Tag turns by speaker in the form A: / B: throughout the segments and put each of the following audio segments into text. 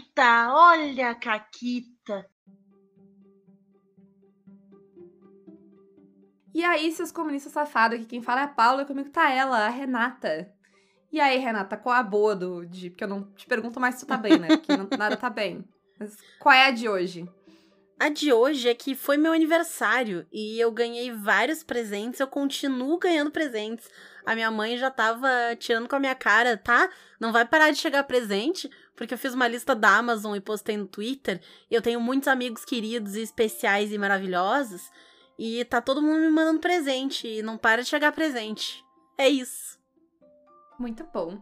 A: Caquita, olha a Caquita.
B: E aí, seus comunistas safados, que quem fala é a Paula, comigo tá ela, a Renata. E aí, Renata, qual a boa do de. Porque eu não te pergunto mais se tu tá bem, né? Porque não, nada tá bem. Mas qual é a de hoje?
C: A de hoje é que foi meu aniversário e eu ganhei vários presentes, eu continuo ganhando presentes. A minha mãe já tava tirando com a minha cara, tá? Não vai parar de chegar presente, porque eu fiz uma lista da Amazon e postei no Twitter. E eu tenho muitos amigos queridos e especiais e maravilhosos. E tá todo mundo me mandando presente e não para de chegar presente. É isso.
B: Muito bom.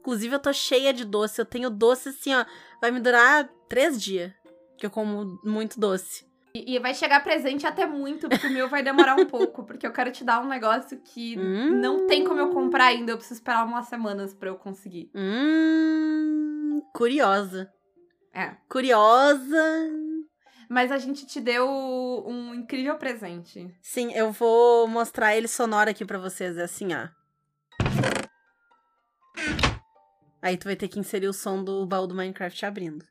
C: Inclusive, eu tô cheia de doce. Eu tenho doce assim, ó. Vai me durar três dias. Que eu como muito doce.
B: E, e vai chegar presente até muito, porque o meu vai demorar um pouco. Porque eu quero te dar um negócio que
C: Hum.
B: não tem como eu comprar ainda. Eu preciso esperar umas semanas pra eu conseguir.
C: Hum. Curiosa.
B: É.
C: Curiosa.
B: Mas a gente te deu um incrível presente.
C: Sim, eu vou mostrar ele sonoro aqui pra vocês. É assim, ó. Aí tu vai ter que inserir o som do baú do Minecraft abrindo.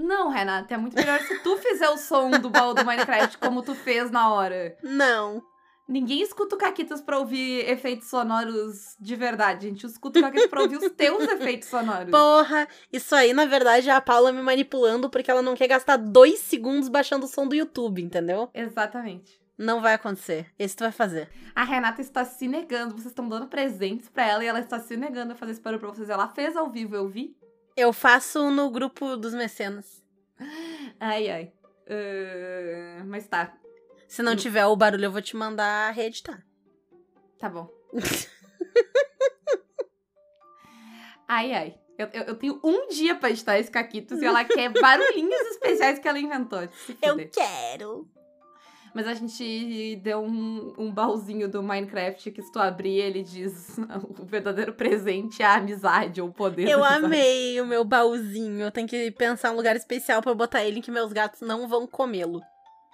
B: Não, Renata, é muito melhor se tu fizer o som do baú do Minecraft como tu fez na hora.
C: Não.
B: Ninguém escuta o Caquitas pra ouvir efeitos sonoros de verdade. A gente escuta o Caquitas pra ouvir os teus efeitos sonoros.
C: Porra, isso aí, na verdade, é a Paula me manipulando porque ela não quer gastar dois segundos baixando o som do YouTube, entendeu?
B: Exatamente.
C: Não vai acontecer. Esse tu vai fazer.
B: A Renata está se negando. Vocês estão dando presentes pra ela e ela está se negando a fazer esse barulho pra vocês. Ela fez ao vivo, eu vi.
C: Eu faço no grupo dos mecenas.
B: Ai, ai. Ah, mas tá,
C: Se não tiver o barulho, eu vou te mandar reeditar.
B: tá bom. ai, ai. Eu, eu, eu tenho um dia pra editar esse Caquitos e ela quer barulhinhos especiais que ela inventou. Fuder.
C: quero.
B: Mas a gente deu um, um baúzinho do Minecraft que se tu abrir, ele diz o verdadeiro presente é a amizade ou o poder
C: Eu amei o meu baúzinho. Eu tenho que pensar um lugar especial pra eu botar ele em que meus gatos não vão comê-lo.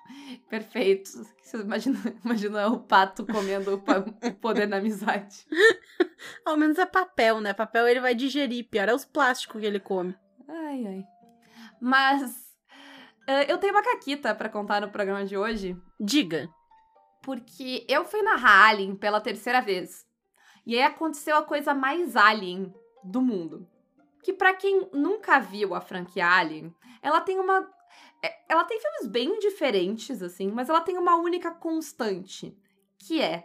B: Perfeito. Imagina, imagina o pato comendo o, poder da amizade.
C: Ao menos é papel, né? Papel ele vai digerir. Pior é os plásticos que ele come.
B: Ai, ai. Mas eu tenho uma caquita pra contar no programa de hoje,
C: Diga.
B: porque eu fui narrar Alien pela terceira vez. E aí aconteceu a coisa mais Alien do mundo. Que pra quem nunca viu a franquia Alien, ela tem uma ela tem filmes bem diferentes assim, mas ela tem uma única constante, que é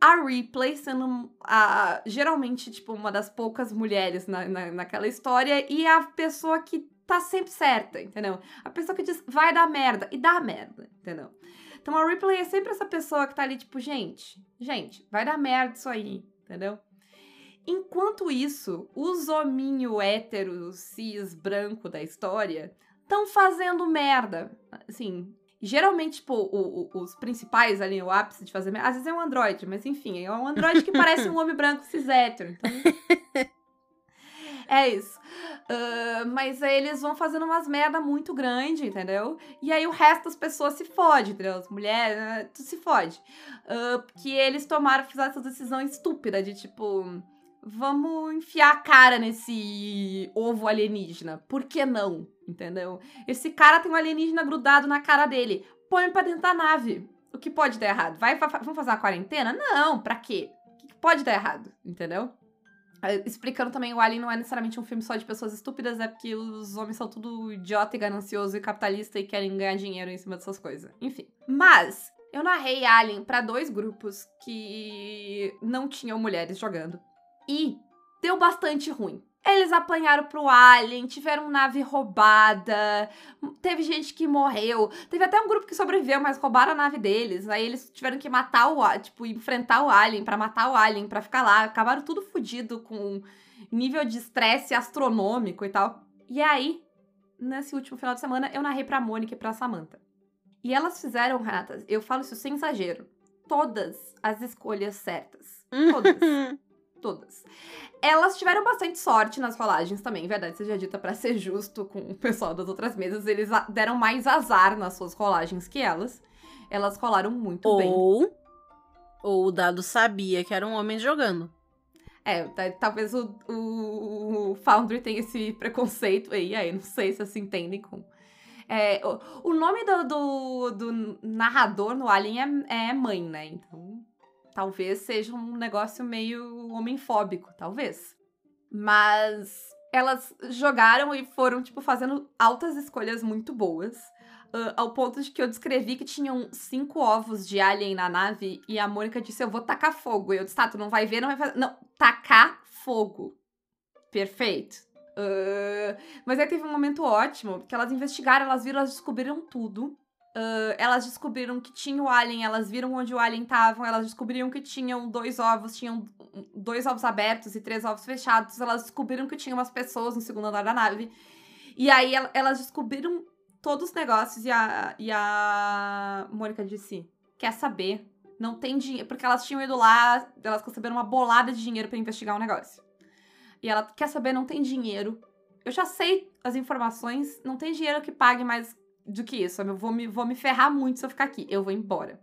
B: a Ripley sendo a, geralmente, tipo, uma das poucas mulheres na, na, naquela história e a pessoa que tá sempre certa, entendeu? A pessoa que diz, vai dar merda, e dá merda, entendeu? Então a Ripley é sempre essa pessoa que tá ali, tipo, gente, gente, vai dar merda isso aí, entendeu? Enquanto isso, os hominho hétero, cis, branco da história estão fazendo merda. Assim, geralmente, tipo, o- o- os principais ali, o ápice de fazer merda, às vezes é um androide, mas enfim, é um androide que parece um homem branco cis hétero. Então... é isso. Ah, mas aí eles vão fazendo umas merda muito grande, entendeu? E aí o resto das pessoas se fode, entendeu? As mulheres, né, tudo se fode. Ah, que eles tomaram, fizeram essa decisão estúpida de tipo. Vamos enfiar a cara nesse ovo alienígena. Por que não? Entendeu? Esse cara tem um alienígena grudado na cara dele. Põe pra dentro da nave. O que pode dar errado? Vai, fa- vamos fazer uma quarentena? Não, pra quê? O que pode dar errado? Entendeu? Eh, Explicando também, o Alien não é necessariamente um filme só de pessoas estúpidas, é porque os homens são tudo idiota e ganancioso e capitalista e querem ganhar dinheiro em cima dessas coisas. Enfim. Mas, eu narrei Alien pra dois grupos que não tinham mulheres jogando. E deu bastante ruim. Eles apanharam pro Alien, tiveram nave roubada, teve gente que morreu. Teve até um grupo que sobreviveu, mas roubaram a nave deles. Aí eles tiveram que matar o, tipo, enfrentar o Alien pra matar o Alien, pra ficar lá. Acabaram tudo fudido com nível de estresse astronômico e tal. E aí, nesse último final de semana, eu narrei pra Mônica e pra Samantha. E elas fizeram, Renata, eu falo isso sem exagero, todas as escolhas certas. Todas todas. Elas tiveram bastante sorte nas rolagens também, verdade seja dita pra ser justo com o pessoal das outras mesas, eles deram mais azar nas suas rolagens que elas. Elas rolaram muito bem.
C: Ou, ou o dado sabia que era um homem jogando.
B: É, tá- talvez o, o, o Foundry tenha esse preconceito aí, aí não sei se vocês se entendem com. É, o, o nome do, do, do narrador no Alien é, é mãe, né? Então, talvez seja um negócio meio homofóbico, talvez. Mas elas jogaram e foram, tipo, fazendo altas escolhas muito boas. ah, ao ponto de que eu descrevi que tinham cinco ovos de alien na nave e a Mônica disse: Eu vou tacar fogo. E eu disse: Tá, tu não vai ver, não vai fazer. Não, tacar fogo. Perfeito. Ah, mas aí teve um momento ótimo, que elas investigaram, elas viram, elas descobriram tudo. Ah, elas descobriram que tinha o alien, elas viram onde o alien tava, elas descobriram que tinham dois ovos, tinham dois ovos abertos e três ovos fechados, elas descobriram que tinha umas pessoas no segundo andar da nave. E aí el- elas descobriram todos os negócios e a, e a Mônica disse: Quer saber? Não tem dinheiro. Porque elas tinham ido lá, elas receberam uma bolada de dinheiro pra investigar um negócio. E ela quer saber, não tem dinheiro. Eu já sei as informações, não tem dinheiro que pague mais do que isso. Eu vou me, vou me ferrar muito se eu ficar aqui. Eu vou embora.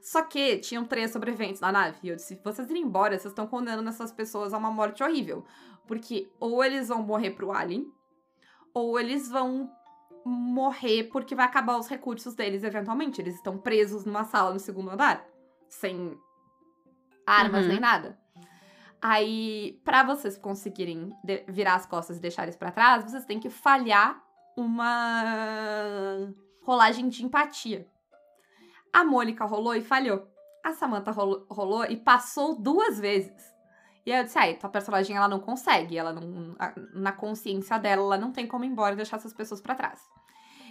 B: Só que tinham três sobreviventes na nave. E eu disse: vocês irem embora, vocês estão condenando essas pessoas a uma morte horrível. Porque ou eles vão morrer pro Alien, ou eles vão morrer porque vai acabar os recursos deles eventualmente. Eles estão presos numa sala no segundo andar, sem armas
C: Uhum.
B: nem nada. Aí, pra vocês conseguirem virar as costas e deixar eles pra trás, vocês têm que falhar uma rolagem de empatia. A Mônica rolou e falhou. A Samantha rolou, rolou e passou duas vezes. E aí eu disse, aí, tua personagem ela não consegue, ela não. Na consciência dela, ela não tem como ir embora e deixar essas pessoas pra trás.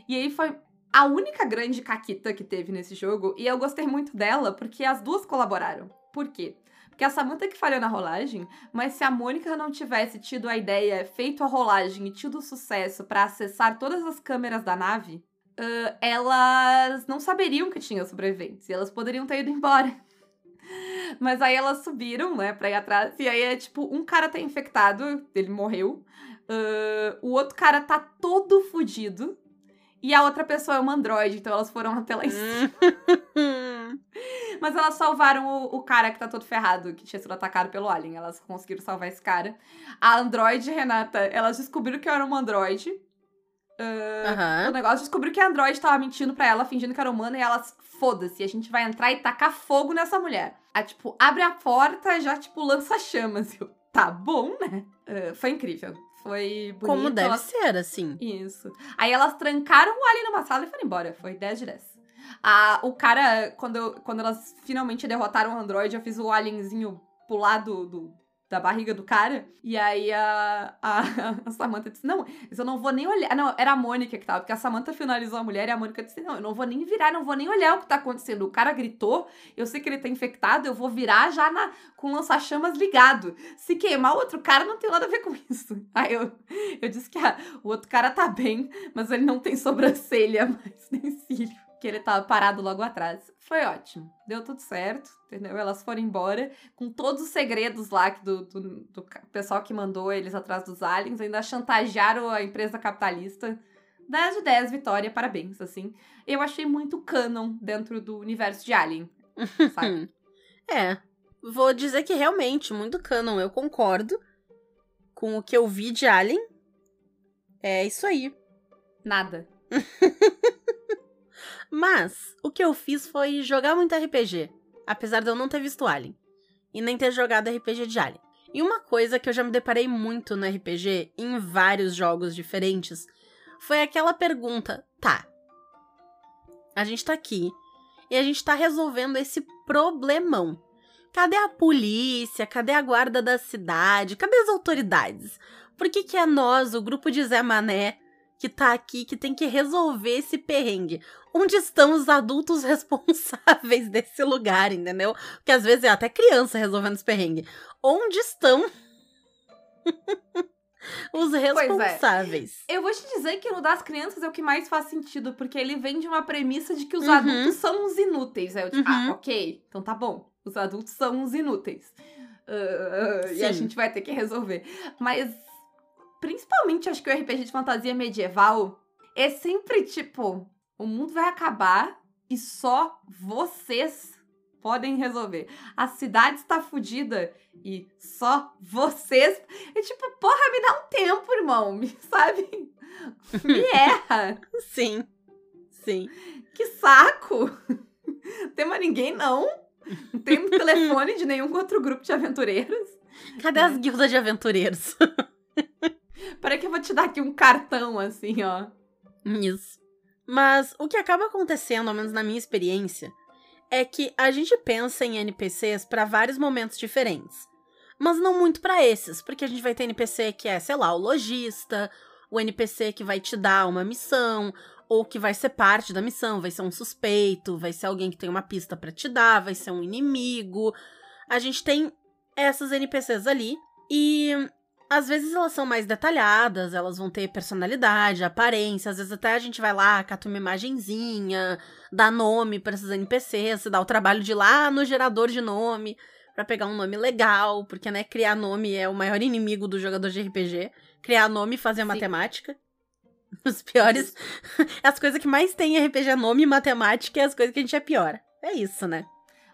B: E aí foi a única grande caquita que teve nesse jogo, e eu gostei muito dela porque as duas colaboraram. Por quê? Porque a Samantha que falhou na rolagem, mas se a Mônica não tivesse tido a ideia, feito a rolagem e tido o sucesso pra acessar todas as câmeras da nave, ãh, elas não saberiam que tinha sobreviventes e elas poderiam ter ido embora. Mas aí elas subiram, né, pra ir atrás. E aí é tipo, um cara tá infectado, ele morreu. ãh, o outro cara tá todo fudido. E a outra pessoa é uma androide, então elas foram até lá em cima. Mas elas salvaram o, o cara que tá todo ferrado, que tinha sido atacado pelo Alien. Elas conseguiram salvar esse cara. A androide, Renata, elas descobriram que eu era uma androide. O
C: Aham.
B: negócio descobriu que a androide tava mentindo pra ela, fingindo que era humana, e elas, foda-se, a gente vai entrar e tacar fogo nessa mulher. A, tipo, abre a porta já, tipo, lança chamas. Eu, tá bom, né? Ah, foi incrível. Foi bonito.
C: Como deve
B: elas
C: ser, assim.
B: isso. Aí elas trancaram o Alien numa sala e foram embora. Foi 10 de 10. Ah, o cara, quando, eu- quando elas finalmente derrotaram o Android, eu fiz o alienzinho pular do, do- da barriga do cara. E aí a, a, a Samantha disse: Não, eu não vou nem olhar. Não, era a Mônica que tava, porque a Samantha finalizou a mulher e a Mônica disse: Não, eu não vou nem virar, não vou nem olhar o que tá acontecendo. O cara gritou, eu sei que ele tá infectado, eu vou virar já na, com lança-chamas ligado. Se queimar o outro cara, não tem nada a ver com isso. Aí eu, eu disse que ah, o outro cara tá bem, mas ele não tem sobrancelha, mas nem cílio. Que ele tava parado logo atrás. Foi ótimo. Deu tudo certo, entendeu? Elas foram embora com todos os segredos lá do, do, do pessoal que mandou eles atrás dos aliens. Ainda chantagearam a empresa capitalista. 10 de 10, Vitória, parabéns, assim. Eu achei muito canon dentro do universo de Alien, sabe?
C: É. Vou dizer que realmente, muito canon. Eu concordo com o que eu vi de Alien. É isso aí.
B: Nada.
C: Mas o que eu fiz foi jogar muito RPG, apesar de eu não ter visto Alien e nem ter jogado RPG de Alien. E uma coisa que eu já me deparei muito no RPG, em vários jogos diferentes, foi aquela pergunta: tá, a gente tá aqui e a gente tá resolvendo esse problemão. Cadê a polícia? Cadê a guarda da cidade? Cadê as autoridades? Por que, que é nós, o grupo de Zé Mané, que tá aqui, que tem que resolver esse perrengue? Onde estão os adultos responsáveis desse lugar, entendeu? Porque às vezes é até criança resolvendo esse perrengue. Onde estão os
B: é.
C: responsáveis?
B: Eu vou te dizer que no das crianças é o que mais faz sentido, porque ele vem de uma premissa de que os
C: Uhum.
B: adultos são uns inúteis. Aí eu tipo,
C: Uhum.
B: ah, ok, então tá bom. Os adultos são uns inúteis. Ah, e a gente vai ter que resolver. Mas, principalmente, acho que o RPG de fantasia medieval é sempre tipo: o mundo vai acabar e só vocês podem resolver. A cidade está fodida e só vocês. É tipo, porra, me dá um tempo, irmão. Me, sabe? Me erra.
C: Sim. Sim.
B: Que saco. Não tem mais ninguém, não. Não tem telefone de nenhum outro grupo de aventureiros.
C: Cadê as guildas de aventureiros?
B: Peraí que eu vou te dar aqui um cartão, assim, ó.
C: Isso. Mas o que acaba acontecendo, ao menos na minha experiência, é que a gente pensa em NPCs para vários momentos diferentes. Mas não muito para esses, porque a gente vai ter NPC que é, sei lá, o lojista, o NPC que vai te dar uma missão, ou que vai ser parte da missão, vai ser um suspeito, vai ser alguém que tem uma pista para te dar, vai ser um inimigo. A gente tem essas NPCs ali e às vezes elas são mais detalhadas, elas vão ter personalidade, aparência, às vezes até a gente vai lá, cata uma imagenzinha, dá nome para esses NPCs, se dá o trabalho de ir lá no gerador de nome para pegar um nome legal, porque né, criar nome é o maior inimigo do jogador de RPG, criar nome e fazer Sim. matemática. Os piores, as coisas que mais tem em RPG é nome e matemática e as coisas que a gente é pior. É isso, né?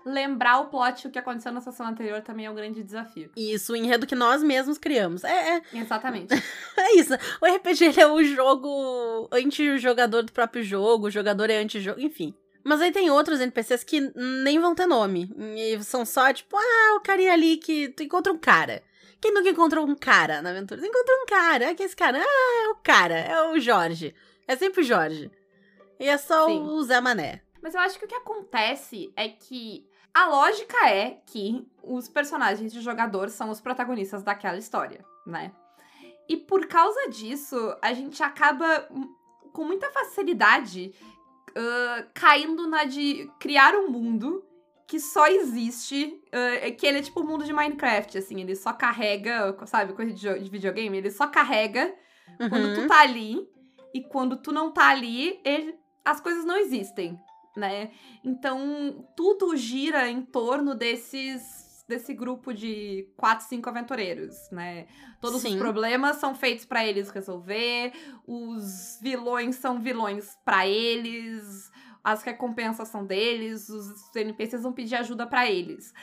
B: Lembrar o plot o que aconteceu na sessão anterior também é um grande desafio.
C: Isso, o enredo que nós mesmos criamos. É, é.
B: Exatamente.
C: é isso. O RPG é o jogo anti-jogador do próprio jogo, o jogador é anti-jogo, enfim. Mas aí tem outros NPCs que nem vão ter nome. E são só, tipo, ah, o carinha ali que tu encontra um cara. Quem nunca encontrou um cara na aventura? Tu encontra um cara. É que esse cara? Ah, é o cara. É o Jorge. É sempre o Jorge. E é só Sim. o Zé Mané.
B: Mas eu acho que o que acontece é que a lógica é que os personagens de jogador são os protagonistas daquela história, né? E por causa disso, a gente acaba com muita facilidade uh, caindo na de criar um mundo que só existe, uh, que ele é tipo o mundo de Minecraft, assim, ele só carrega, sabe, coisa de, de videogame, ele só carrega uhum. quando tu uhum. tá ali, e quando tu não tá ali, ele, as coisas não existem, né? Então, tudo gira em torno desses desse grupo de quatro, cinco aventureiros, né? Todos Sim. os problemas são feitos para eles resolver, os vilões são vilões para eles, as recompensas são deles, os NPCs vão pedir ajuda para eles.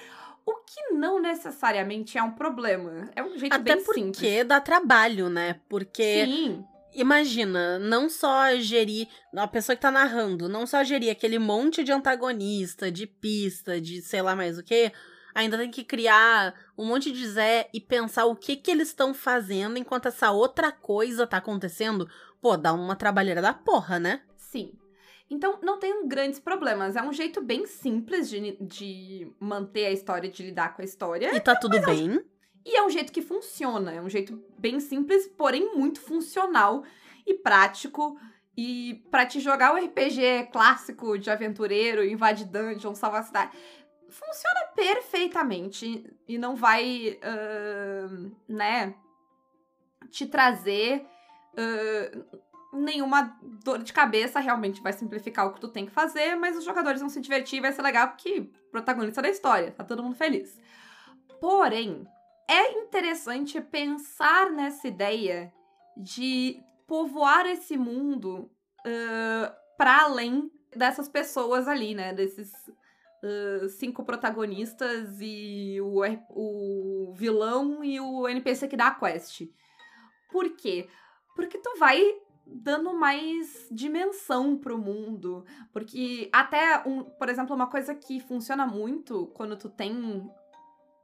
B: O que não necessariamente é um problema. É um jeito
C: Até
B: bem
C: simples. Até porque dá trabalho, né? Porque
B: Sim
C: imagina, não só gerir, a pessoa que tá narrando, não só gerir aquele monte de antagonista, de pista, de sei lá mais o que, ainda tem que criar um monte de Zé e pensar o que que eles estão fazendo enquanto essa outra coisa tá acontecendo. Pô, dá uma trabalheira da porra, né?
B: Sim. Então, não tem grandes problemas. É um jeito bem simples de, de manter a história, de lidar com a história.
C: E tá tudo bem.
B: E é um jeito que funciona, é um jeito bem simples, porém muito funcional e prático. E para te jogar o RPG clássico de aventureiro, invade dungeon, salvar a cidade, funciona perfeitamente e não vai, uh, né, te trazer uh, nenhuma dor de cabeça. Realmente vai simplificar o que tu tem que fazer, mas os jogadores vão se divertir, vai ser legal porque protagonista da história, tá todo mundo feliz. Porém, é interessante pensar nessa ideia de povoar esse mundo uh, para além dessas pessoas ali, né? Desses uh, cinco protagonistas e o, o vilão e o NPC que dá a quest. Por quê? Porque tu vai dando mais dimensão pro mundo. Porque até, um, por exemplo, uma coisa que funciona muito quando tu tem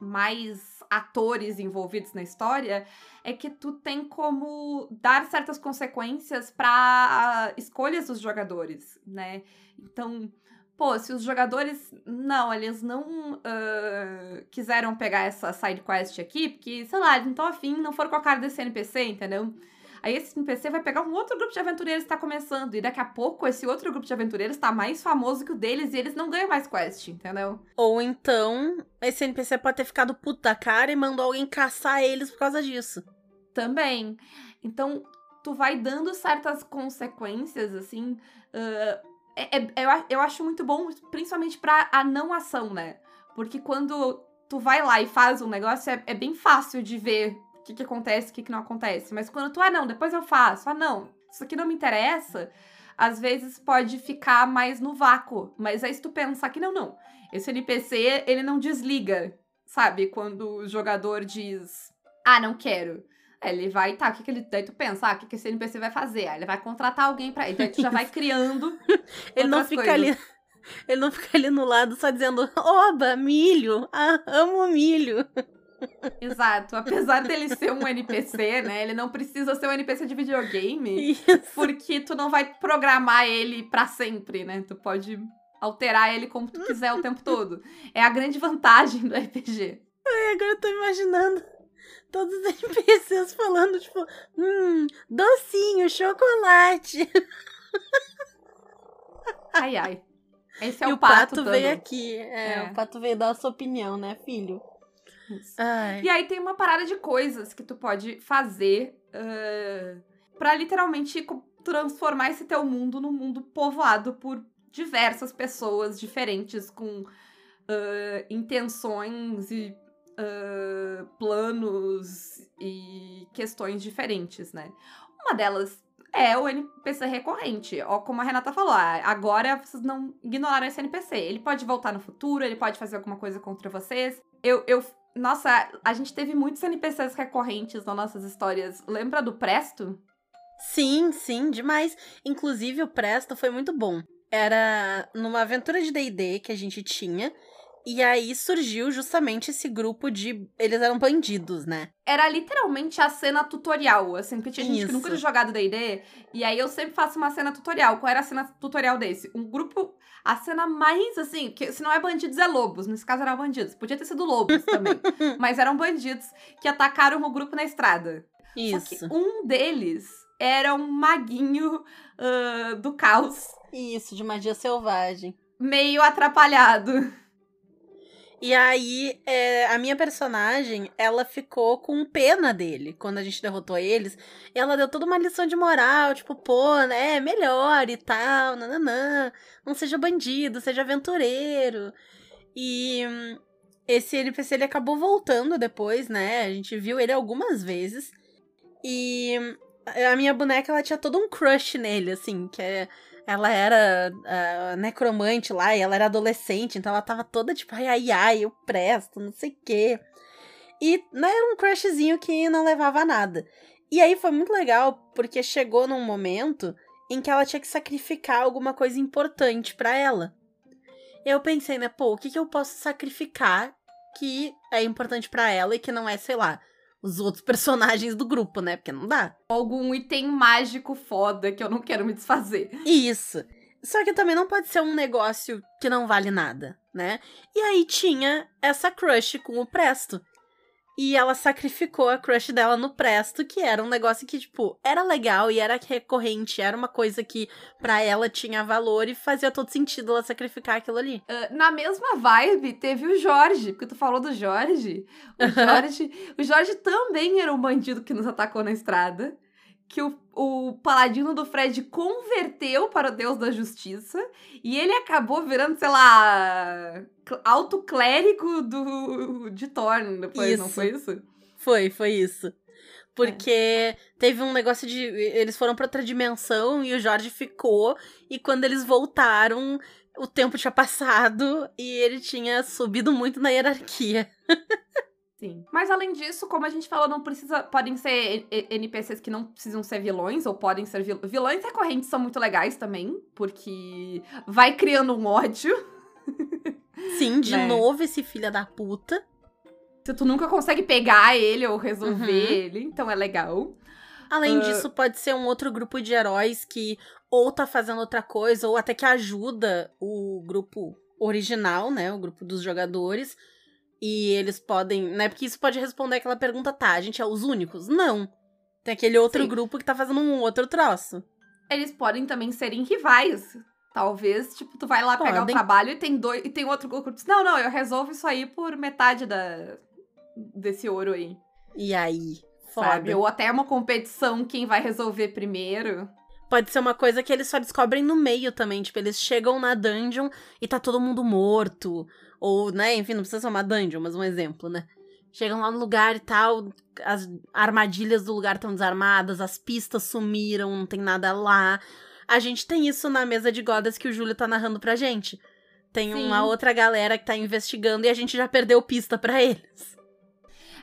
B: mais atores envolvidos na história, é que tu tem como dar certas consequências para escolhas dos jogadores, né? Então, pô, se os jogadores não, eles não uh, quiseram pegar essa side quest aqui, porque, sei lá, eles não estão afim, não foram com a cara desse NPC, entendeu? Aí esse NPC vai pegar um outro grupo de aventureiros que está começando. E daqui a pouco esse outro grupo de aventureiros está mais famoso que o deles e eles não ganham mais quest, entendeu?
C: Ou então, esse NPC pode ter ficado puta cara e mandou alguém caçar eles por causa disso.
B: Também. Então, tu vai dando certas consequências, assim. Uh, é, é, eu, eu acho muito bom, principalmente pra a não ação, né? Porque quando tu vai lá e faz um negócio, é, é bem fácil de ver que, que acontece, o que, que não acontece. Mas quando tu, ah, não, depois eu faço, ah, não, isso aqui não me interessa, às vezes pode ficar mais no vácuo. Mas aí se tu pensar que não, não. Esse NPC, ele não desliga, sabe? Quando o jogador diz, ah, não quero. Ele vai, tá, o que, que ele. Daí tu pensa, ah, o que, que esse NPC vai fazer? Ah, ele vai contratar alguém pra ele. Daí tu já vai criando.
C: ele não fica coisas. ali. Ele não fica ali no lado só dizendo, oba, milho, ah, amo milho.
B: Exato. Apesar dele ser um NPC, né? Ele não precisa ser um NPC de videogame.
C: Isso.
B: Porque tu não vai programar ele para sempre, né? Tu pode alterar ele como tu quiser o tempo todo. É a grande vantagem do RPG.
C: Ai, agora eu tô imaginando todos os NPCs falando, tipo, hum, docinho, chocolate.
B: Ai, ai. Esse é
C: e
B: o,
C: o pato,
B: pato
C: veio aqui. É, é, o pato veio dar a sua opinião, né, filho?
B: E aí tem uma parada de coisas que tu pode fazer uh, para literalmente transformar esse teu mundo num mundo povoado por diversas pessoas diferentes com uh, intenções e uh, planos e questões diferentes, né? Uma delas é o NPC recorrente. Ó, como a Renata falou, ah, agora vocês não ignoraram esse NPC. Ele pode voltar no futuro, ele pode fazer alguma coisa contra vocês. Eu, eu nossa, a gente teve muitos NPCs recorrentes nas nossas histórias. Lembra do Presto?
C: Sim, sim, demais. Inclusive, o Presto foi muito bom. Era numa aventura de DD que a gente tinha. E aí surgiu justamente esse grupo de. Eles eram bandidos, né?
B: Era literalmente a cena tutorial, assim, porque tinha gente Isso. que nunca tinha jogado DD. E aí eu sempre faço uma cena tutorial. Qual era a cena tutorial desse? Um grupo. A cena mais, assim, que se não é bandidos, é lobos. Nesse caso eram bandidos. Podia ter sido lobos também. mas eram bandidos que atacaram o grupo na estrada.
C: Isso.
B: Um deles era um maguinho uh, do caos.
C: Isso, de magia selvagem.
B: Meio atrapalhado.
C: E aí, é, a minha personagem, ela ficou com pena dele quando a gente derrotou eles. E ela deu toda uma lição de moral, tipo, pô, né, melhor e tal, nananã. Não seja bandido, seja aventureiro. E hum, esse NPC, ele acabou voltando depois, né? A gente viu ele algumas vezes. E hum, a minha boneca, ela tinha todo um crush nele, assim, que é ela era uh, necromante lá e ela era adolescente, então ela tava toda tipo, ai, ai, ai, eu presto, não sei o quê. E né, era um crushzinho que não levava a nada. E aí foi muito legal, porque chegou num momento em que ela tinha que sacrificar alguma coisa importante para ela. Eu pensei, né, pô, o que, que eu posso sacrificar que é importante para ela e que não é, sei lá, os outros personagens do grupo, né? Porque não dá.
B: Algum item mágico foda que eu não quero me desfazer.
C: Isso. Só que também não pode ser um negócio que não vale nada, né? E aí tinha essa crush com o Presto. E ela sacrificou a crush dela no Presto, que era um negócio que, tipo, era legal e era recorrente, era uma coisa que para ela tinha valor e fazia todo sentido ela sacrificar aquilo ali.
B: Uh, na mesma vibe, teve o Jorge, porque tu falou do Jorge. O Jorge, o Jorge também era um bandido que nos atacou na estrada que o, o paladino do Fred converteu para o deus da justiça e ele acabou virando, sei lá, alto clérigo do, de Thorn depois, isso. não foi isso?
C: Foi, foi isso. Porque é. teve um negócio de. Eles foram para outra dimensão e o Jorge ficou. E quando eles voltaram, o tempo tinha passado e ele tinha subido muito na hierarquia.
B: Sim. Mas além disso, como a gente falou, não precisa. Podem ser NPCs que não precisam ser vilões, ou podem ser vil... vilões recorrentes são muito legais também, porque vai criando um ódio.
C: Sim, de né? novo esse filho da puta.
B: Se tu nunca consegue pegar ele ou resolver uhum. ele, então é legal.
C: Além uh... disso, pode ser um outro grupo de heróis que ou tá fazendo outra coisa, ou até que ajuda o grupo original, né? O grupo dos jogadores e eles podem, né? Porque isso pode responder aquela pergunta, tá, a gente é os únicos? Não. Tem aquele outro Sim. grupo que tá fazendo um outro troço.
B: Eles podem também serem rivais. Talvez, tipo, tu vai lá podem. pegar o trabalho e tem dois e tem outro grupo que diz: "Não, não, eu resolvo isso aí por metade da desse ouro aí".
C: E aí?
B: Foda. Sabe? Ou até uma competição quem vai resolver primeiro.
C: Pode ser uma coisa que eles só descobrem no meio também. Tipo, eles chegam na dungeon e tá todo mundo morto. Ou, né, enfim, não precisa ser uma dungeon, mas um exemplo, né? Chegam lá no lugar e tal, as armadilhas do lugar estão desarmadas, as pistas sumiram, não tem nada lá. A gente tem isso na mesa de godas que o Júlio tá narrando pra gente. Tem
B: Sim.
C: uma outra galera que tá investigando e a gente já perdeu pista pra eles.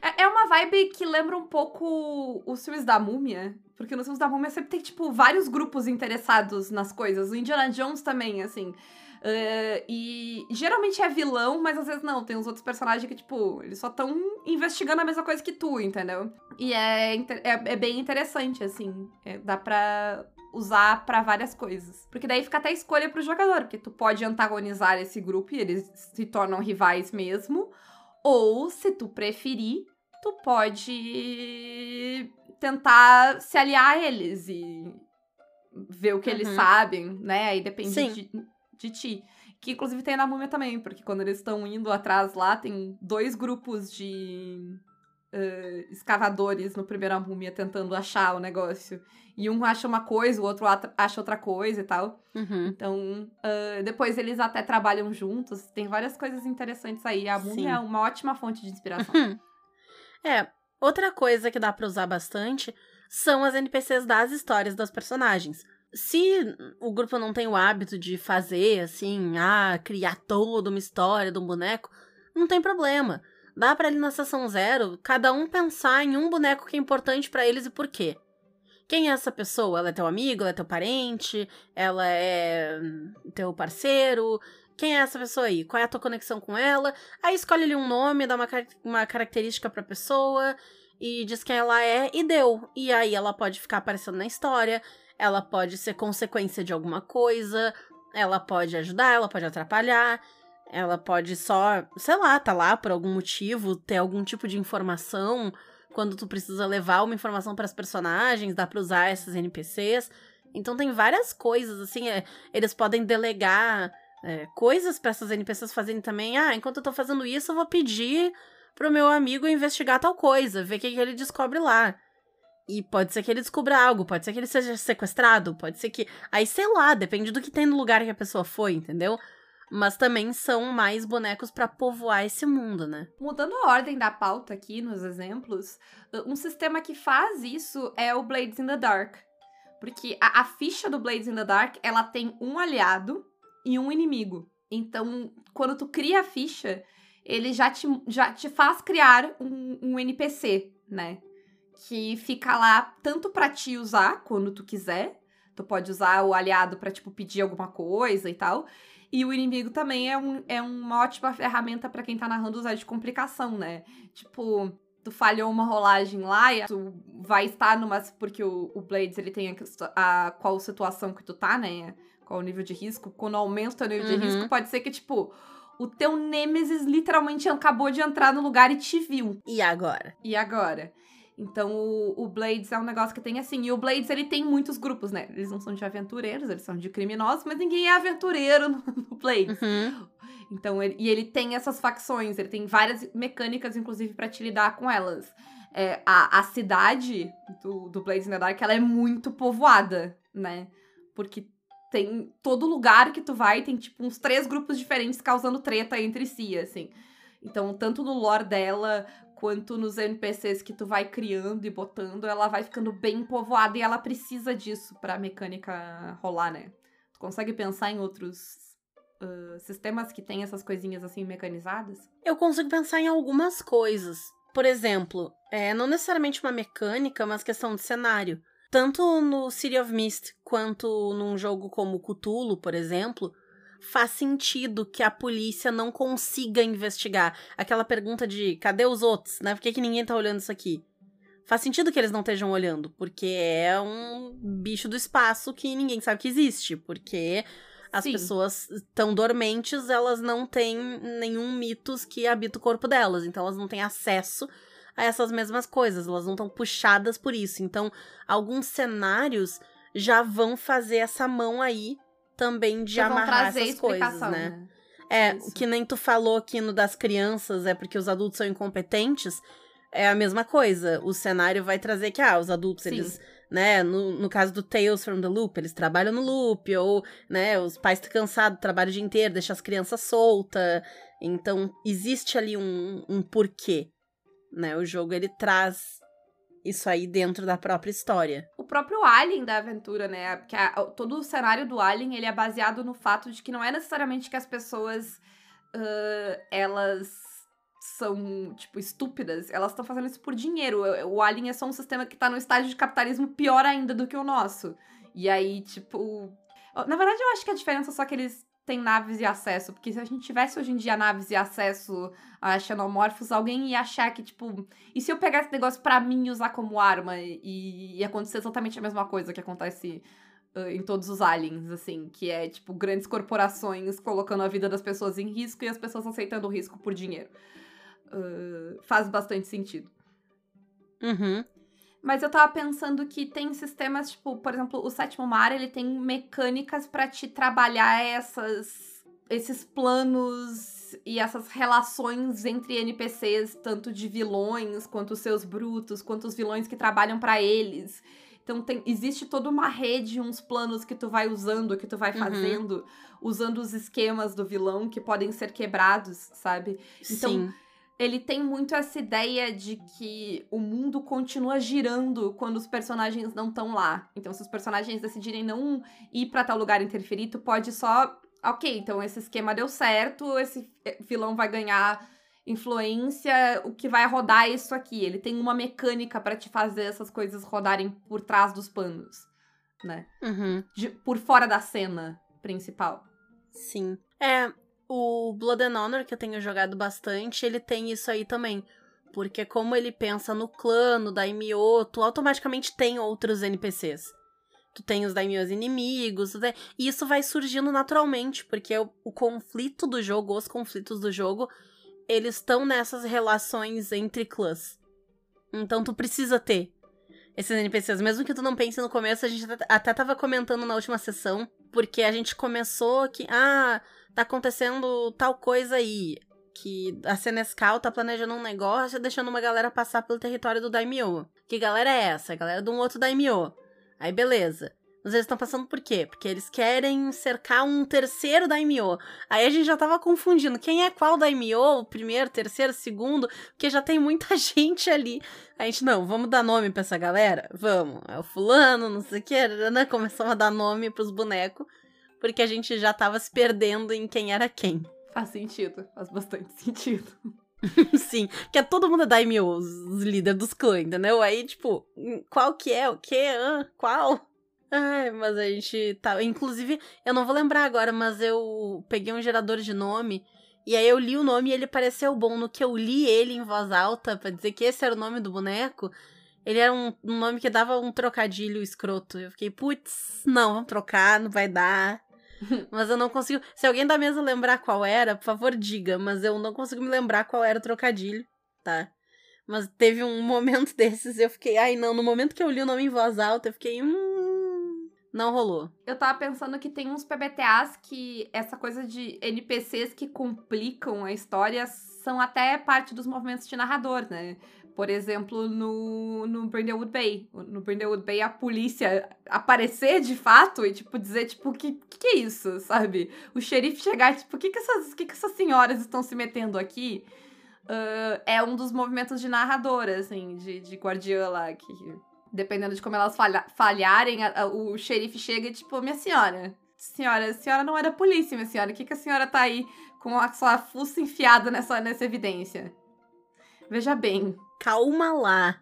B: É, é uma vibe que lembra um pouco os filmes da Múmia. Porque nos filmes da Múmia sempre tem, tipo, vários grupos interessados nas coisas. O Indiana Jones também, assim. Uh, e geralmente é vilão, mas às vezes não. Tem uns outros personagens que, tipo, eles só estão investigando a mesma coisa que tu, entendeu? E é, é, é bem interessante, assim. É, dá pra usar pra várias coisas. Porque daí fica até escolha pro jogador. Porque tu pode antagonizar esse grupo e eles se tornam rivais mesmo. Ou, se tu preferir, tu pode tentar se aliar a eles e ver o que eles
C: Uhum.
B: sabem, né? Aí depende
C: Sim.
B: de, de ti. Que inclusive tem na múmia também, porque quando eles estão indo atrás lá, tem dois grupos de eh, escavadores no primeiro múmia tentando achar o negócio. E um acha uma coisa, o outro acha outra coisa e tal.
C: Uhum.
B: Então, ah, depois eles até trabalham juntos. Tem várias coisas interessantes aí. A
C: Sim.
B: múmia é uma ótima fonte de inspiração.
C: É, outra coisa que dá pra usar bastante são as NPCs das histórias das personagens. Se o grupo não tem o hábito de fazer assim, ah, criar toda uma história de um boneco, não tem problema. Dá pra ali na sessão zero, cada um pensar em um boneco que é importante pra eles e por quê. Quem é essa pessoa? Ela é teu amigo? Ela é teu parente? Ela é hum, teu parceiro? Quem é essa pessoa aí? Qual é a tua conexão com ela? Aí escolhe ali um nome, dá uma, uma característica pra pessoa e diz quem ela é e deu. E aí ela pode ficar aparecendo na história, ela pode ser consequência de alguma coisa, ela pode ajudar, ela pode atrapalhar, ela pode só, sei lá, tá lá por algum motivo, ter algum tipo de informação quando tu precisa levar uma informação para as personagens, dá pra usar essas NPCs. Então tem várias coisas assim, é, eles podem delegar é, coisas para essas NPCs fazerem também. Ah, enquanto eu tô fazendo isso, eu vou pedir pro meu amigo investigar tal coisa, ver o que, que ele descobre lá. E pode ser que ele descubra algo, pode ser que ele seja sequestrado, pode ser que. Aí, sei lá, depende do que tem no lugar que a pessoa foi, entendeu? Mas também são mais bonecos pra povoar esse mundo, né?
B: Mudando a ordem da pauta aqui nos exemplos, um sistema que faz isso é o Blades in the Dark. Porque a, a ficha do Blades in the Dark, ela tem um aliado e um inimigo. Então, quando tu cria a ficha, ele já te, já te faz criar um, um NPC, né? Que fica lá tanto pra te usar quando tu quiser. Tu pode usar o aliado pra, tipo, pedir alguma coisa e tal. E o inimigo também é, um, é uma ótima ferramenta pra quem tá narrando usar de complicação, né? Tipo, tu falhou uma rolagem lá e tu vai estar numa. Porque o, o Blades ele tem a, a qual situação que tu tá, né? Qual o nível de risco. Quando aumenta o teu nível
C: Uhum.
B: de risco, pode ser que, tipo, o teu Nemesis literalmente acabou de entrar no lugar e te viu.
C: E agora?
B: E agora? Então, o, o Blades é um negócio que tem assim. E o Blades, ele tem muitos grupos, né? Eles não são de aventureiros, eles são de criminosos, mas ninguém é aventureiro no, no Blades.
C: Uhum.
B: Então, ele, e ele tem essas facções, ele tem várias mecânicas, inclusive, pra te lidar com elas. É, a, a cidade do, do Blades in the Dark, ela é muito povoada, né? Porque tem todo lugar que tu vai, tem tipo uns três grupos diferentes causando treta entre si, assim. Então, tanto no lore dela, quanto nos NPCs que tu vai criando e botando, ela vai ficando bem povoada e ela precisa disso pra mecânica rolar, né? Tu consegue pensar em outros ah, sistemas que tem essas coisinhas assim mecanizadas?
C: Eu consigo pensar em algumas coisas. Por exemplo, é, não necessariamente uma mecânica, mas questão de cenário. Tanto no City of Mist quanto num jogo como Cthulhu, por exemplo, faz sentido que a polícia não consiga investigar. Aquela pergunta de cadê os outros, né? Por que, que ninguém tá olhando isso aqui? Faz sentido que eles não estejam olhando, porque é um bicho do espaço que ninguém sabe que existe, porque as
B: Sim.
C: pessoas tão dormentes, elas não têm nenhum mitos que habita o corpo delas, então elas não têm acesso a essas mesmas coisas, elas não estão puxadas por isso. Então, alguns cenários já vão fazer essa mão aí também de
B: Já
C: amarrar essas coisas, né?
B: né?
C: É,
B: Isso.
C: o que nem tu falou aqui no das crianças é porque os adultos são incompetentes. É a mesma coisa. O cenário vai trazer que, ah, os adultos,
B: Sim.
C: eles, né, no, no caso do Tales from the Loop, eles trabalham no loop, ou, né, os pais estão cansados, trabalham o dia inteiro, deixam as crianças soltas. Então, existe ali um, um porquê, né? O jogo, ele traz isso aí dentro da própria história.
B: O próprio Alien da aventura, né? Porque a- todo o cenário do Alien, ele é baseado no fato de que não é necessariamente que as pessoas, ah, elas são, tipo, estúpidas. Elas estão fazendo isso por dinheiro. O Alien é só um sistema que tá no estágio de capitalismo pior ainda do que o nosso. E aí, tipo... Na verdade, eu acho que a diferença é só que eles têm naves e acesso. Porque se a gente tivesse hoje em dia naves e acesso a xenomorfos, alguém ia achar que, tipo... E se eu pegar esse negócio pra mim e usar como arma e, e acontecer exatamente a mesma coisa que acontece uh, em todos os aliens, assim, que é, tipo, grandes corporações colocando a vida das pessoas em risco e as pessoas aceitando o risco por dinheiro. Uh, faz bastante sentido.
C: Uhum.
B: Mas eu tava pensando que tem sistemas, tipo, por exemplo, o Sétimo Mar, ele tem mecânicas pra te trabalhar essas esses planos e essas relações entre NPCs, tanto de vilões, quanto os seus brutos, quanto os vilões que trabalham pra eles. Então tem, existe toda uma rede, uns planos que tu vai usando, que tu vai
C: Uhum.
B: fazendo, usando os esquemas do vilão que podem ser quebrados, sabe? Então,
C: Sim.
B: Ele tem muito essa ideia de que o mundo continua girando quando os personagens não estão lá. Então, se os personagens decidirem não ir pra tal lugar interferir, tu pode só. Ok, então esse esquema deu certo, esse vilão vai ganhar influência, o que vai rodar é isso aqui. Ele tem uma mecânica pra te fazer essas coisas rodarem por trás dos panos, né?
C: Uhum.
B: De- por fora da cena principal.
C: Sim. É, o Blood and Honor, que eu tenho jogado bastante, ele tem isso aí também. Porque como ele pensa no clã, no daimyo, tu automaticamente tem outros NPCs. Tu tem os daimyos inimigos, tem- e isso vai surgindo naturalmente, porque o, o conflito do jogo, os conflitos do jogo, eles estão nessas relações entre clãs. Então tu precisa ter esses NPCs. Mesmo que tu não pense no começo, a gente até- até tava comentando na última sessão, porque a gente começou que, ah, tá acontecendo tal coisa aí. Que a Senescal tá planejando um negócio deixando uma galera passar pelo território do Daimyo. Que galera é essa? A galera de um outro Daimyo. Aí beleza. Mas eles estão passando por quê? Porque eles querem cercar um terceiro Daimyo. Aí a gente já tava confundindo quem é qual Daimyo, o primeiro, terceiro, segundo, porque já tem muita gente ali. A gente, não, vamos dar nome pra essa galera? Vamos. É o fulano, não sei o que, né? Começamos a dar nome pros bonecos, porque a gente já tava se perdendo em quem era quem.
B: Faz sentido, faz bastante sentido.
C: Sim, porque todo mundo é Daimyo, os, líderes dos clãs, entendeu? Aí, tipo, hum, qual que é? O que? Ah, qual? Ai, mas a gente tá. Inclusive, eu não vou lembrar agora, mas eu peguei um gerador de nome. E aí eu li o nome e ele pareceu bom. No que eu li ele em voz alta pra dizer que esse era o nome do boneco, ele era um, um nome que dava um trocadilho escroto. Eu fiquei, putz, não, vamos trocar, não vai dar. Mas eu não consigo. Se alguém da mesa lembrar qual era, por favor, diga. Mas eu não consigo me lembrar qual era o trocadilho, tá? Mas teve um momento desses eu fiquei, ai não, no momento que eu li o nome em voz alta, eu fiquei, hum. Não rolou.
B: Eu tava pensando que tem uns PBTAs que essa coisa de NPCs que complicam a história são até parte dos movimentos de narrador, né? Por exemplo, no, no Brindlewood Bay. No Brindlewood Bay, a polícia aparecer de fato e, tipo, dizer, tipo, o que, que, é isso, sabe? O xerife chegar, tipo, o que, que, essas, que, que essas senhoras estão se metendo aqui? Ah, é um dos movimentos de narradora, assim, de, de guardiã lá, que dependendo de como elas falha- falharem, a- a- o xerife chega e, tipo, minha senhora, senhora, a senhora não é da polícia, minha senhora, o que, que a senhora tá aí com a sua fuça enfiada nessa, nessa evidência? Veja bem,
C: Calma lá.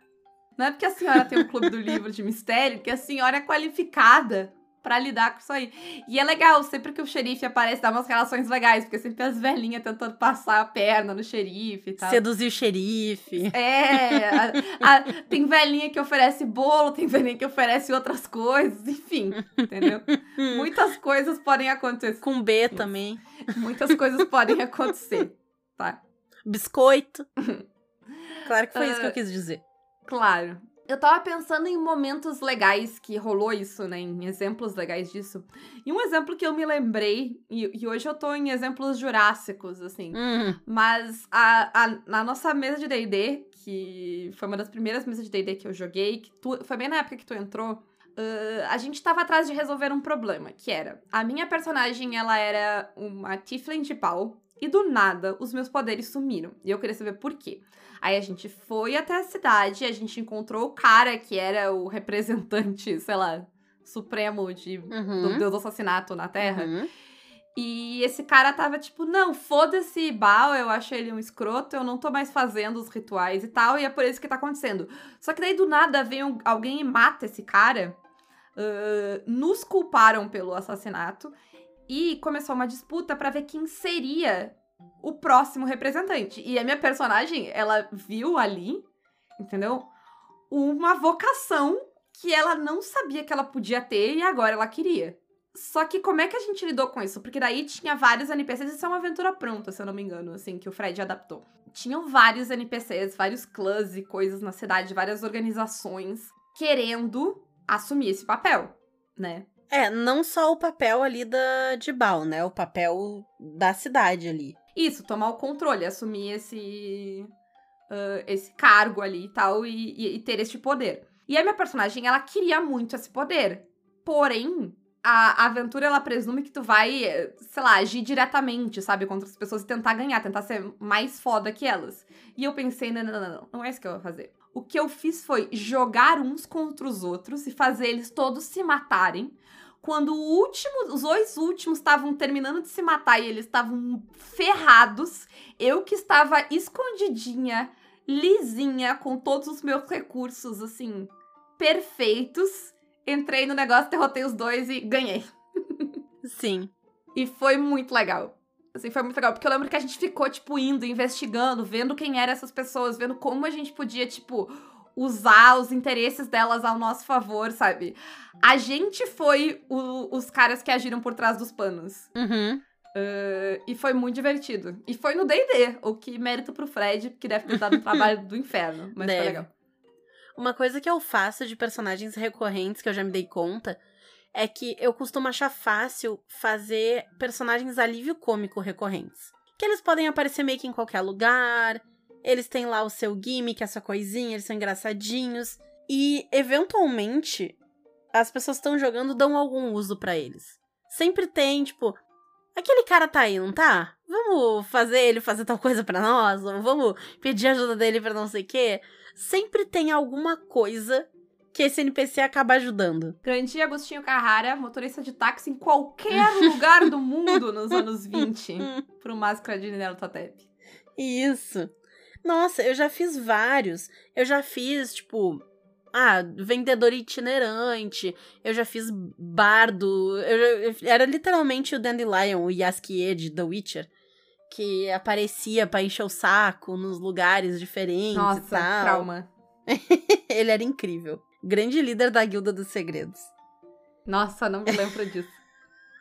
B: não é porque a senhora tem um clube do livro de mistério que a senhora é qualificada pra lidar com isso aí. E é legal, sempre que o xerife aparece, dá umas relações legais, porque sempre as velhinhas tentando passar a perna no xerife e tal.
C: Seduzir o xerife.
B: É, a- a- tem velhinha que oferece bolo, tem velhinha que oferece outras coisas, enfim, entendeu? Muitas coisas podem acontecer.
C: Com B também.
B: Muitas coisas podem acontecer, tá?
C: Biscoito. Claro que foi isso que
B: Ah.
C: eu quis dizer.
B: Claro. Eu tava pensando em momentos legais que rolou isso, né? Em exemplos legais disso. E um exemplo que eu me lembrei, e, e hoje eu tô em exemplos jurássicos, assim.
C: Hum,
B: Mas a, a, na nossa mesa de D&D, que foi uma das primeiras mesas de D&D que eu joguei, que tu, foi bem na época que tu entrou, Uh, a gente tava atrás de resolver um problema, que era... A minha personagem, ela era uma Tiflin de pau. E do nada, os meus poderes sumiram. E eu queria saber por quê. Aí a gente foi até a cidade, a gente encontrou o cara que era o representante, sei lá, supremo de,
C: Uhum.
B: do deus do assassinato na Terra.
C: Uhum.
B: E esse cara tava tipo, não, foda-se Baal, eu acho ele um escroto, eu não tô mais fazendo os rituais e tal, e é por isso que tá acontecendo. Só que daí do nada vem um- alguém e mata esse cara, nos culparam pelo assassinato, e começou uma disputa pra ver quem seria o próximo representante. E a minha personagem, ela viu ali, entendeu? Uma vocação que ela não sabia que ela podia ter e agora ela queria. Só que como é que a gente lidou com isso? Porque daí tinha vários NPCs, isso é uma aventura pronta, se eu não me engano, assim, que o Fred adaptou. Tinham vários NPCs, vários clãs e coisas na cidade, várias organizações querendo assumir esse papel, né?
C: É, não só o papel ali da, de Bal, né? O papel da cidade ali.
B: Isso, tomar o controle, assumir esse ah, esse cargo ali e tal, e, e- e ter este poder. E a minha personagem, ela queria muito esse poder. Porém, a, aventura, ela presume que tu vai, sei lá, agir diretamente, sabe, contra as pessoas e tentar ganhar, tentar ser mais foda que elas. E eu pensei, não, não, não, não, não é isso que eu vou fazer. O que eu fiz foi jogar uns contra os outros e fazer eles todos se matarem. Quando o último, os dois últimos estavam terminando de se matar e eles estavam ferrados, eu que estava escondidinha, lisinha, com todos os meus recursos, assim, perfeitos, entrei no negócio, derrotei os dois e ganhei.
C: Sim.
B: E foi muito legal. Assim, foi muito legal, porque eu lembro que a gente ficou, tipo, indo, investigando, vendo quem eram essas pessoas, vendo como a gente podia, tipo, usar os interesses delas ao nosso favor, sabe? A gente foi o- os caras que agiram por trás dos panos.
C: Uhum.
B: Uh, e foi muito divertido. E foi no D&D, o que mérito pro Fred, que deve ter dado um trabalho do inferno, mas
C: Deve.
B: foi legal.
C: Uma coisa que eu faço de personagens recorrentes, que eu já me dei conta, é que eu costumo achar fácil fazer personagens alívio cômico recorrentes. Que eles podem aparecer meio que em qualquer lugar, eles têm lá o seu gimmick, essa coisinha, eles são engraçadinhos. E, eventualmente, as pessoas que estão jogando dão algum uso pra eles. Sempre tem, tipo, aquele cara tá aí, não tá? Vamos fazer ele fazer tal coisa pra nós? Ou vamos pedir ajuda dele pra não sei o quê? Sempre tem alguma coisa que esse NPC acaba ajudando.
B: Grande Agostinho Carrara, motorista de táxi em qualquer lugar do mundo nos anos 20, pro Máscara de Nelo Totep.
C: Isso. Nossa, eu já fiz vários. Eu já fiz, tipo, ah, vendedor itinerante. Eu já fiz bardo. Eu eu- era literalmente o Dandelion, o Yaskie de The Witcher. Que aparecia pra encher o saco nos lugares diferentes e
B: Nossa,
C: tal.
B: trauma.
C: Ele era incrível. Grande líder da Guilda dos Segredos.
B: Nossa, não me lembro disso.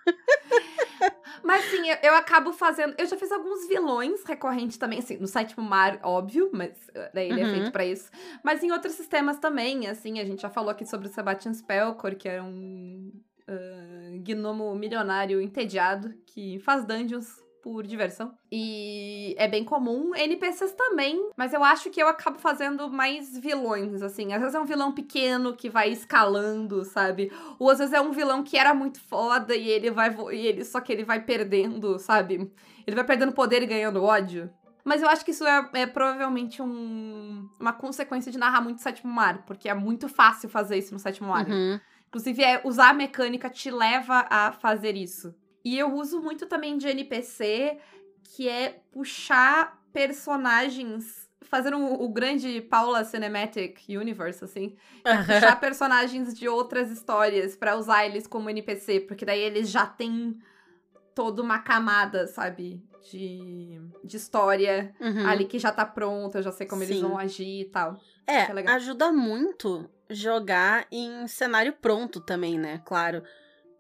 B: Mas sim, eu, eu acabo fazendo. Eu já fiz alguns vilões recorrentes também, assim, no Sétimo Mar, óbvio, mas uh, daí ele é
C: Uhum.
B: feito pra isso. Mas em outros sistemas também, assim, a gente já falou aqui sobre o Sebastian Spellcore, que era um ah, gnomo milionário entediado que faz dungeons por diversão. E é bem comum. NPCs também, mas eu acho que eu acabo fazendo mais vilões, assim. Às vezes é um vilão pequeno que vai escalando, sabe? Ou às vezes é um vilão que era muito foda e ele vai. E ele, só que ele vai perdendo, sabe? Ele vai perdendo poder e ganhando ódio. Mas eu acho que isso é, é provavelmente um- uma consequência de narrar muito Sétimo Mar, porque é muito fácil fazer isso no Sétimo Mar.
C: Uhum.
B: Inclusive, é, usar a mecânica te leva a fazer isso. E eu uso muito também de NPC, que é puxar personagens. Fazendo o, grande Paula Cinematic Universe, assim. É puxar personagens de outras histórias pra usar eles como NPC, porque daí eles já têm toda uma camada, sabe? De, de história
C: Uhum.
B: ali que já tá pronta, eu já sei como eles
C: Sim.
B: vão agir e tal.
C: É,
B: é
C: ajuda muito jogar em cenário pronto também, né? Claro.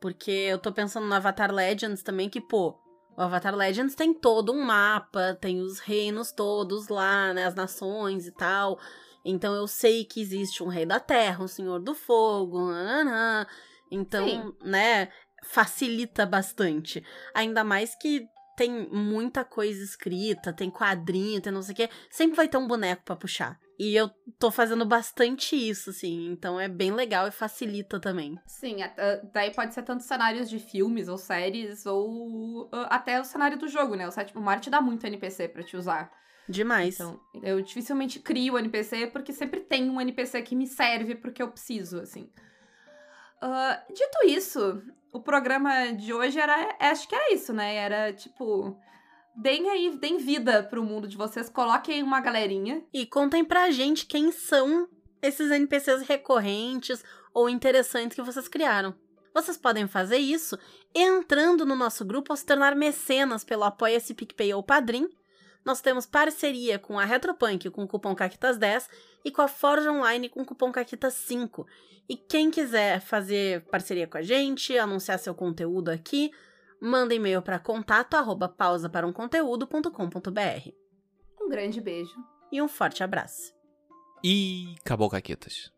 C: Porque eu tô pensando no Avatar Legends também, que, pô, o Avatar Legends tem todo um mapa, tem os reinos todos lá, né? As nações e tal. Então eu sei que existe um rei da terra, um senhor do fogo, nananã. Então,
B: Sim.
C: né, facilita bastante. Ainda mais que tem muita coisa escrita, tem quadrinho, tem não sei o quê, sempre vai ter um boneco para puxar. E eu tô fazendo bastante isso, assim. Então é bem legal e facilita também.
B: Sim, daí pode ser tanto cenários de filmes ou séries, ou até o cenário do jogo, né? O sétimo mar te dá muito NPC para te usar.
C: Demais.
B: Então, eu dificilmente crio NPC porque sempre tem um NPC que me serve porque eu preciso, assim. Uh, dito isso, o programa de hoje era. Acho que era isso, né? Era tipo deem aí, deem vida pro mundo de vocês, coloquem uma galerinha.
C: E contem pra gente quem são esses NPCs recorrentes ou interessantes que vocês criaram. Vocês podem fazer isso entrando no nosso grupo ou se tornar mecenas pelo Apoia-se PicPay ou Padrim. Nós temos parceria com a Retropunk com o cupom CAQUITAS10 e com a Forja Online com o cupom CAQUITAS5. E quem quiser fazer parceria com a gente, anunciar seu conteúdo aqui, manda e-mail para contato arroba pausa para um conteúdo.com.br.
B: Um grande beijo.
C: E um forte abraço.
D: E acabou, Caquetas.